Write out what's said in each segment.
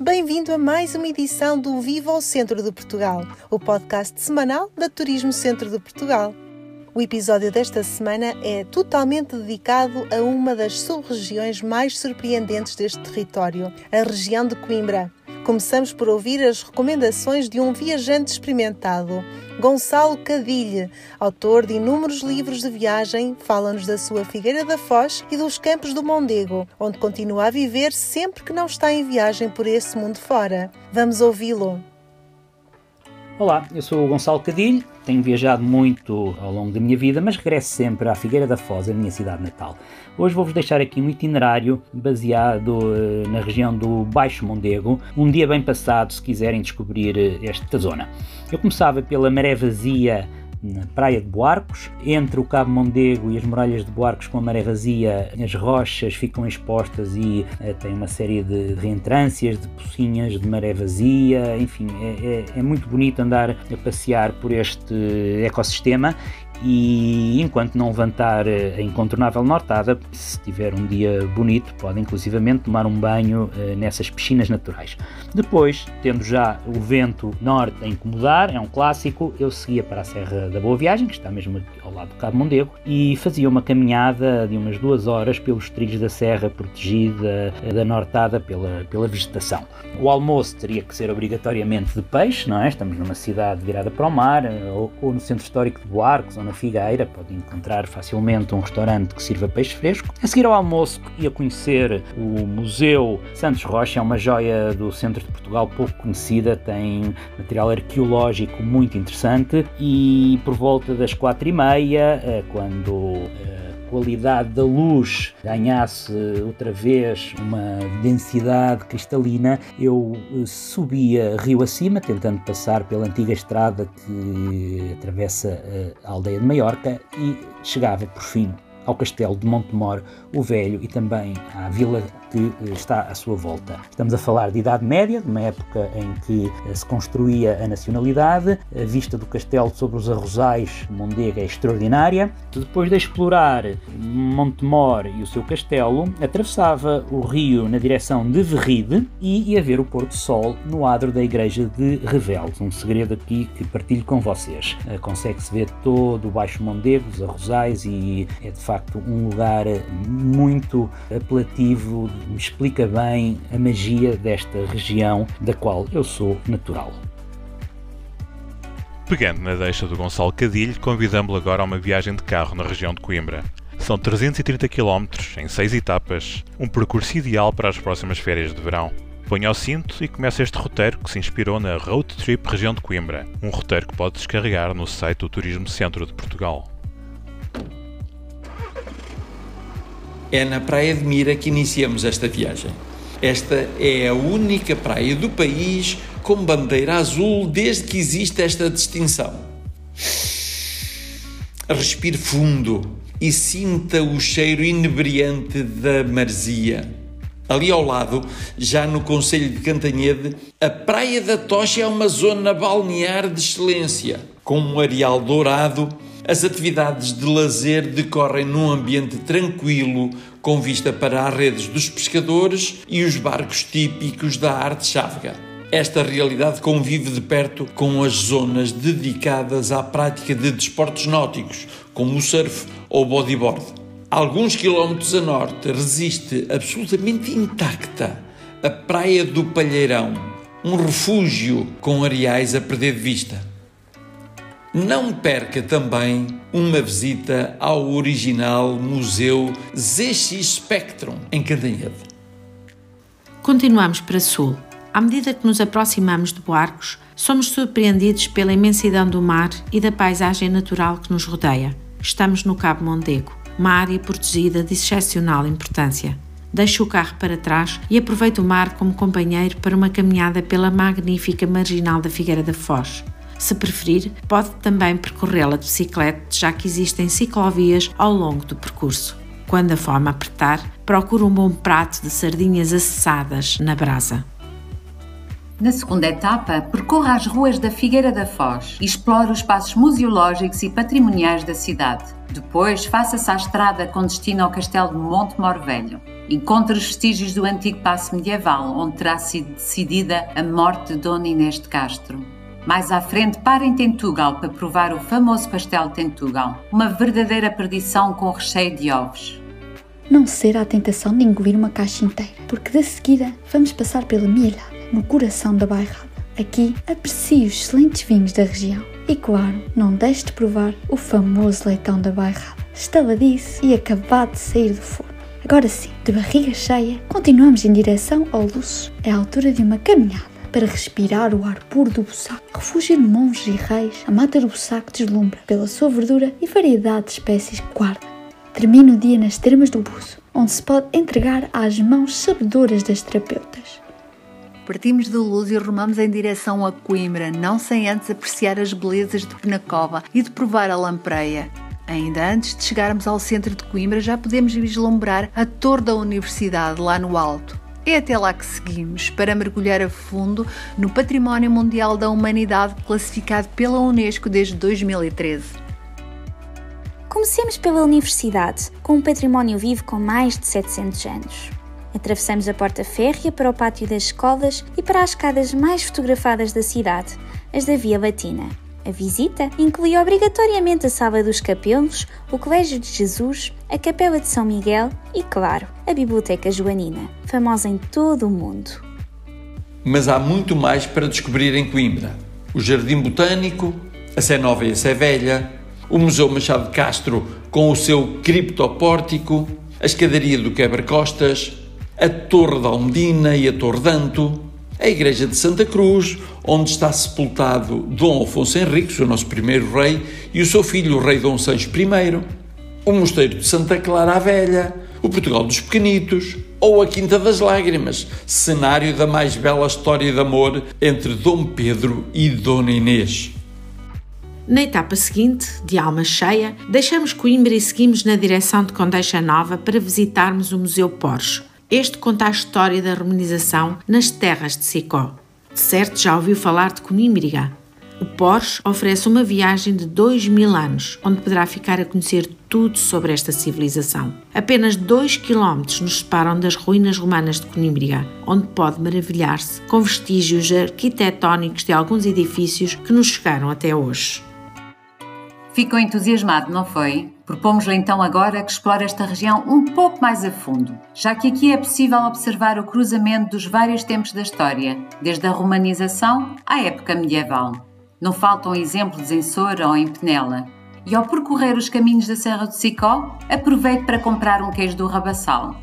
Bem-vindo a mais uma edição do Viva ao Centro de Portugal, o podcast semanal da Turismo Centro de Portugal. O episódio desta semana é totalmente dedicado a uma das sub-regiões mais surpreendentes deste território, a região de Coimbra. Começamos por ouvir as recomendações de um viajante experimentado, Gonçalo Cadilhe, autor de inúmeros livros de viagem, fala-nos da sua Figueira da Foz e dos campos do Mondego, onde continua a viver sempre que não está em viagem por esse mundo fora. Vamos ouvi-lo. Olá, eu sou o Gonçalo Cadilho, tenho viajado muito ao longo da minha vida, mas regresso sempre à Figueira da Foz, a minha cidade natal. Hoje vou-vos deixar aqui um itinerário baseado uh, na região do Baixo Mondego, um dia bem passado se quiserem descobrir uh, esta zona. Eu começava pela Maré Vazia na praia de Boarcos. Entre o Cabo Mondego e as muralhas de Boarcos com a maré vazia, as rochas ficam expostas e uh, tem uma série de reentrâncias, de pocinhas de maré vazia, enfim, é, é, é muito bonito andar a passear por este ecossistema e enquanto não levantar a incontornável nortada, se tiver um dia bonito, pode inclusivamente tomar um banho uh, nessas piscinas naturais. Depois, tendo já o vento norte a incomodar, é um clássico, eu seguia para a Serra da Boa Viagem, que está mesmo ao lado do Cabo Mondego, e fazia uma caminhada de umas duas horas pelos trilhos da serra protegida uh, da nortada pela, pela vegetação. O almoço teria que ser obrigatoriamente de peixe, não é? Estamos numa cidade virada para o mar, ou, ou no centro histórico de Boarcos, na Figueira, pode encontrar facilmente um restaurante que sirva peixe fresco. A seguir ao almoço, ia conhecer o Museu Santos Rocha, é uma joia do centro de Portugal pouco conhecida, tem material arqueológico muito interessante e por volta das quatro e meia, eh, quando eh, qualidade da luz ganhasse outra vez uma densidade cristalina, eu eh, subia rio acima, tentando passar pela antiga estrada que atravessa eh, a aldeia de Maiorca e chegava por fim ao castelo de Montemor o Velho e também à vila que eh, está à sua volta. Estamos a falar de Idade Média, de uma época em que eh, se construía a nacionalidade, a vista do castelo sobre os arrozais de Mondega é extraordinária. Depois de explorar Montemor e o seu castelo, atravessava o rio na direção de Verride e ia ver o pôr do sol no adro da igreja de Reveles. Um segredo aqui que partilho com vocês. Eh, consegue-se ver todo o Baixo Mondego, os arrozais e é de facto um lugar muito apelativo explica bem a magia desta região da qual eu sou natural. Pegando na deixa do Gonçalo Cadilho, convidamos-lo agora a uma viagem de carro na região de Coimbra. São 330 km em 6 etapas, um percurso ideal para as próximas férias de verão. Ponha o cinto e começa este roteiro que se inspirou na Road Trip Região de Coimbra, um roteiro que pode descarregar no site do Turismo Centro de Portugal. É na Praia de Mira que iniciamos esta viagem. Esta é a única praia do país com bandeira azul desde que existe esta distinção. Respire fundo e sinta o cheiro inebriante da marzia. Ali ao lado, já no Conselho de Cantanhede, a Praia da Tocha é uma zona balnear de excelência, com um areal dourado as atividades de lazer decorrem num ambiente tranquilo, com vista para as redes dos pescadores e os barcos típicos da arte chávega. Esta realidade convive de perto com as zonas dedicadas à prática de desportos náuticos, como o surf ou o bodyboard. Alguns quilómetros a norte resiste absolutamente intacta a Praia do Palheirão, um refúgio com areais a perder de vista. Não perca também uma visita ao original Museu ZX Spectrum em Cantanhede. Continuamos para sul. À medida que nos aproximamos de Boarcos, somos surpreendidos pela imensidão do mar e da paisagem natural que nos rodeia. Estamos no Cabo Mondego, uma área protegida de excepcional importância. Deixo o carro para trás e aproveito o mar como companheiro para uma caminhada pela magnífica marginal da Figueira da Foz. Se preferir, pode também percorrê-la de bicicleta, já que existem ciclovias ao longo do percurso. Quando a fome apertar, procure um bom prato de sardinhas assadas na brasa. Na segunda etapa, percorra as ruas da Figueira da Foz e explore os espaços museológicos e patrimoniais da cidade. Depois, faça-se à estrada com destino ao castelo de Monte Mor Velho. Encontre os vestígios do antigo passo medieval, onde terá sido decidida a morte de Dona Inês de Castro. Mais à frente, para em Tentugal para provar o famoso pastel de Tentugal, uma verdadeira perdição com recheio de ovos. Não será a tentação de engolir uma caixa inteira, porque de seguida vamos passar pela Mielhada, no coração da bairrada. Aqui aprecie os excelentes vinhos da região e, claro, não deixe de provar o famoso leitão da bairrada, estaladiço e acabado de sair do forno. Agora sim, de barriga cheia, continuamos em direção ao Luço. É a altura de uma caminhada para respirar o ar puro do Bussaco. Refúgio de monges e reis, a mata do Bussaco deslumbra pela sua verdura e variedade de espécies que guarda. Termina o dia nas termas do Buço, onde se pode entregar às mãos sabedoras das terapeutas. Partimos do Luz e rumamos em direção a Coimbra, não sem antes apreciar as belezas de Penacova e de provar a lampreia. Ainda antes de chegarmos ao centro de Coimbra, já podemos vislumbrar a Torre da Universidade lá no alto. É até lá que seguimos para mergulhar a fundo no Património Mundial da Humanidade classificado pela Unesco desde 2013. Comecemos pela Universidade, com um património vivo com mais de 700 anos. Atravessamos a porta férrea para o pátio das escolas e para as escadas mais fotografadas da cidade, as da Via Latina. A visita inclui obrigatoriamente a Sala dos Capelos, o Colégio de Jesus, a Capela de São Miguel e, claro, a Biblioteca Joanina, famosa em todo o mundo. Mas há muito mais para descobrir em Coimbra. O Jardim Botânico, a Sé Nova e a Sé Velha, o Museu Machado de Castro com o seu criptopórtico, a escadaria do Quebra-Costas, a Torre da Almedina e a Torre Danto, a Igreja de Santa Cruz, onde está sepultado Dom Afonso Henriques, o nosso primeiro rei, e o seu filho, o rei Dom Sancho I, o Mosteiro de Santa Clara a Velha, o Portugal dos Pequenitos ou a Quinta das Lágrimas, cenário da mais bela história de amor entre Dom Pedro e Dona Inês. Na etapa seguinte, de alma cheia, deixamos Coimbra e seguimos na direção de Condeixa Nova para visitarmos o Museu Porsche. Este conta a história da romanização nas terras de Sicó. De certo já ouviu falar de Conímbriga. O Porsche oferece uma viagem de 2 mil anos, onde poderá ficar a conhecer tudo sobre esta civilização. Apenas 2 km nos separam das ruínas romanas de Conímbriga, onde pode maravilhar-se com vestígios arquitetónicos de alguns edifícios que nos chegaram até hoje. Ficou entusiasmado, não foi? Propomos-lhe então agora que explore esta região um pouco mais a fundo, já que aqui é possível observar o cruzamento dos vários tempos da história, desde a romanização à época medieval. Não faltam exemplos em Soura ou em Penela. E ao percorrer os caminhos da Serra do Sicó, aproveite para comprar um queijo do Rabassal.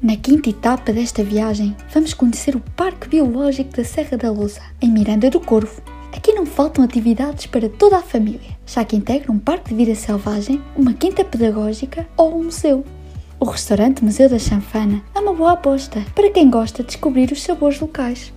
Na quinta etapa desta viagem, vamos conhecer o Parque Biológico da Serra da Lousa, em Miranda do Corvo, Aqui não faltam atividades para toda a família, já que integra um parque de vida selvagem, uma quinta pedagógica ou um museu. O restaurante Museu da Chanfana é uma boa aposta para quem gosta de descobrir os sabores locais.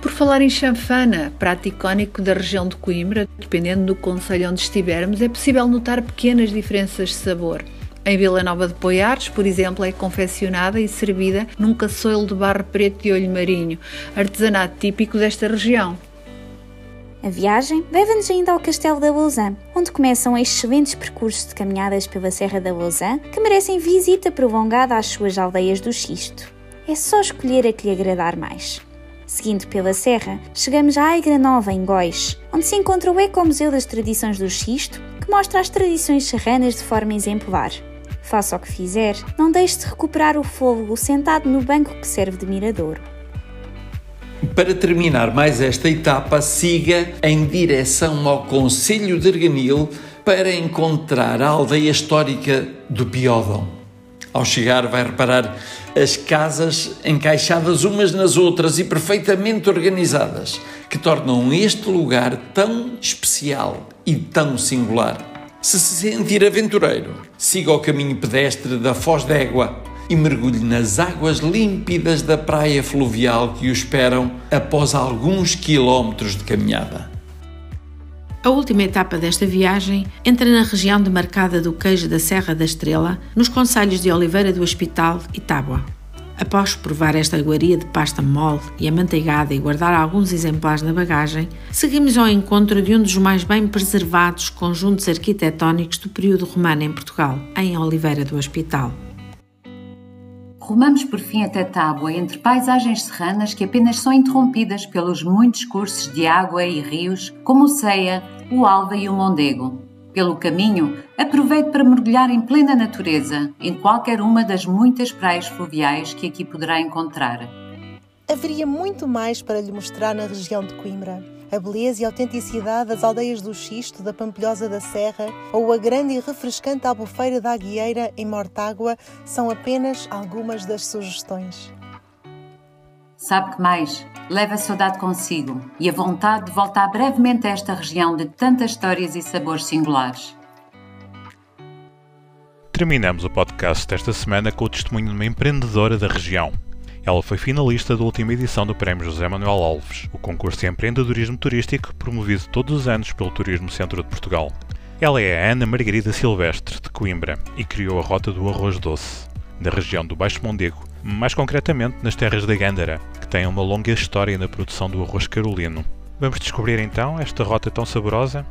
Por falar em chanfana, prato icónico da região de Coimbra, dependendo do conselho onde estivermos, é possível notar pequenas diferenças de sabor. Em Vila Nova de Poiares, por exemplo, é confeccionada e servida num caçoilo de barro preto de olho marinho, artesanato típico desta região. A viagem leva-nos ainda ao Castelo da Lousã, onde começam excelentes percursos de caminhadas pela Serra da Lousã que merecem visita prolongada às suas aldeias do Xisto. É só escolher a que lhe agradar mais. Seguindo pela serra, chegamos à Aigra Nova, em Góis, onde se encontra o Ecomuseu das Tradições do Xisto, que mostra as tradições serranas de forma exemplar. Faça o que fizer, não deixe de recuperar o fôlego sentado no banco que serve de miradouro. Para terminar mais esta etapa, siga em direção ao Conselho de Arganil para encontrar a aldeia histórica do Piódão. Ao chegar, vai reparar as casas encaixadas umas nas outras e perfeitamente organizadas, que tornam este lugar tão especial e tão singular. Se se sentir aventureiro, siga o caminho pedestre da Foz d'Égua e mergulhe nas águas límpidas da praia fluvial que o esperam após alguns quilómetros de caminhada. A última etapa desta viagem entra na região demarcada do queijo da Serra da Estrela, nos concelhos de Oliveira do Hospital e Tábua. Após provar esta iguaria de pasta mole e amanteigada e guardar alguns exemplares na bagagem, seguimos ao encontro de um dos mais bem preservados conjuntos arquitetónicos do período romano em Portugal, em Oliveira do Hospital. Rumamos por fim até Tábua, entre paisagens serranas que apenas são interrompidas pelos muitos cursos de água e rios, como o Ceia, o Alva e o Mondego. Pelo caminho, aproveite para mergulhar em plena natureza, em qualquer uma das muitas praias fluviais que aqui poderá encontrar. Haveria muito mais para lhe mostrar na região de Coimbra. A beleza e autenticidade das aldeias do Xisto, da Pampilhosa da Serra ou a grande e refrescante albufeira da Aguieira em Mortágua são apenas algumas das sugestões. Sabe que mais? Leva a saudade consigo e a vontade de voltar brevemente a esta região de tantas histórias e sabores singulares. Terminamos o podcast desta semana com o testemunho de uma empreendedora da região. Ela foi finalista da última edição do Prémio José Manuel Alves, o concurso de empreendedorismo turístico promovido todos os anos pelo Turismo Centro de Portugal. Ela é a Ana Margarida Silvestre, de Coimbra, e criou a Rota do Arroz Doce, da região do Baixo Mondego, mais concretamente nas terras da Gândara, que têm uma longa história na produção do arroz carolino. Vamos descobrir então esta rota tão saborosa?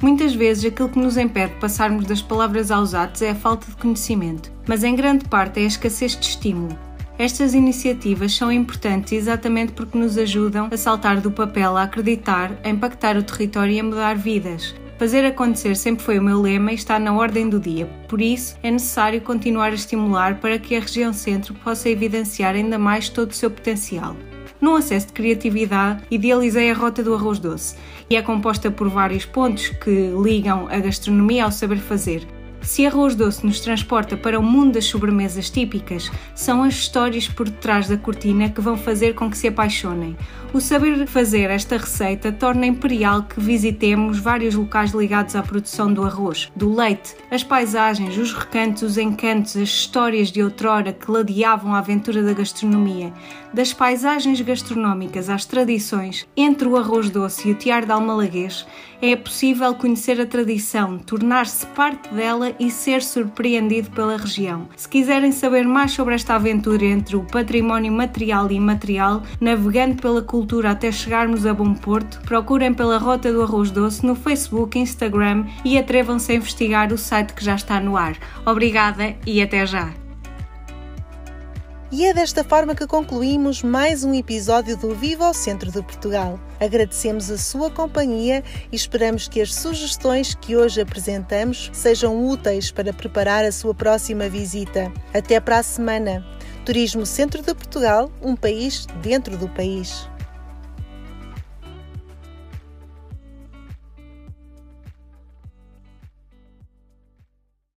Muitas vezes aquilo que nos impede de passarmos das palavras aos atos é a falta de conhecimento, mas em grande parte é a escassez de estímulo. Estas iniciativas são importantes exatamente porque nos ajudam a saltar do papel a acreditar, a impactar o território e a mudar vidas. Fazer acontecer sempre foi o meu lema e está na ordem do dia, por isso é necessário continuar a estimular para que a região centro possa evidenciar ainda mais todo o seu potencial. Num acesso de criatividade, idealizei a Rota do Arroz Doce e é composta por vários pontos que ligam a gastronomia ao saber fazer. Se Arroz Doce nos transporta para o mundo das sobremesas típicas, são as histórias por detrás da cortina que vão fazer com que se apaixonem. O saber fazer esta receita torna imperial que visitemos vários locais ligados à produção do arroz, do leite, as paisagens, os recantos, os encantos, as histórias de outrora que ladeavam a aventura da gastronomia, das paisagens gastronómicas às tradições, entre o arroz doce e o tiar de almalaguês, é possível conhecer a tradição, tornar-se parte dela e ser surpreendido pela região. Se quiserem saber mais sobre esta aventura entre o património material e imaterial, navegando pela cultura até chegarmos a Bom Porto, procurem pela Rota do Arroz Doce no Facebook, Instagram e atrevam-se a investigar o site que já está no ar. Obrigada e até já! E é desta forma que concluímos mais um episódio do Viva ao Centro de Portugal. Agradecemos a sua companhia e esperamos que as sugestões que hoje apresentamos sejam úteis para preparar a sua próxima visita. Até para a semana! Turismo Centro de Portugal, um país dentro do país.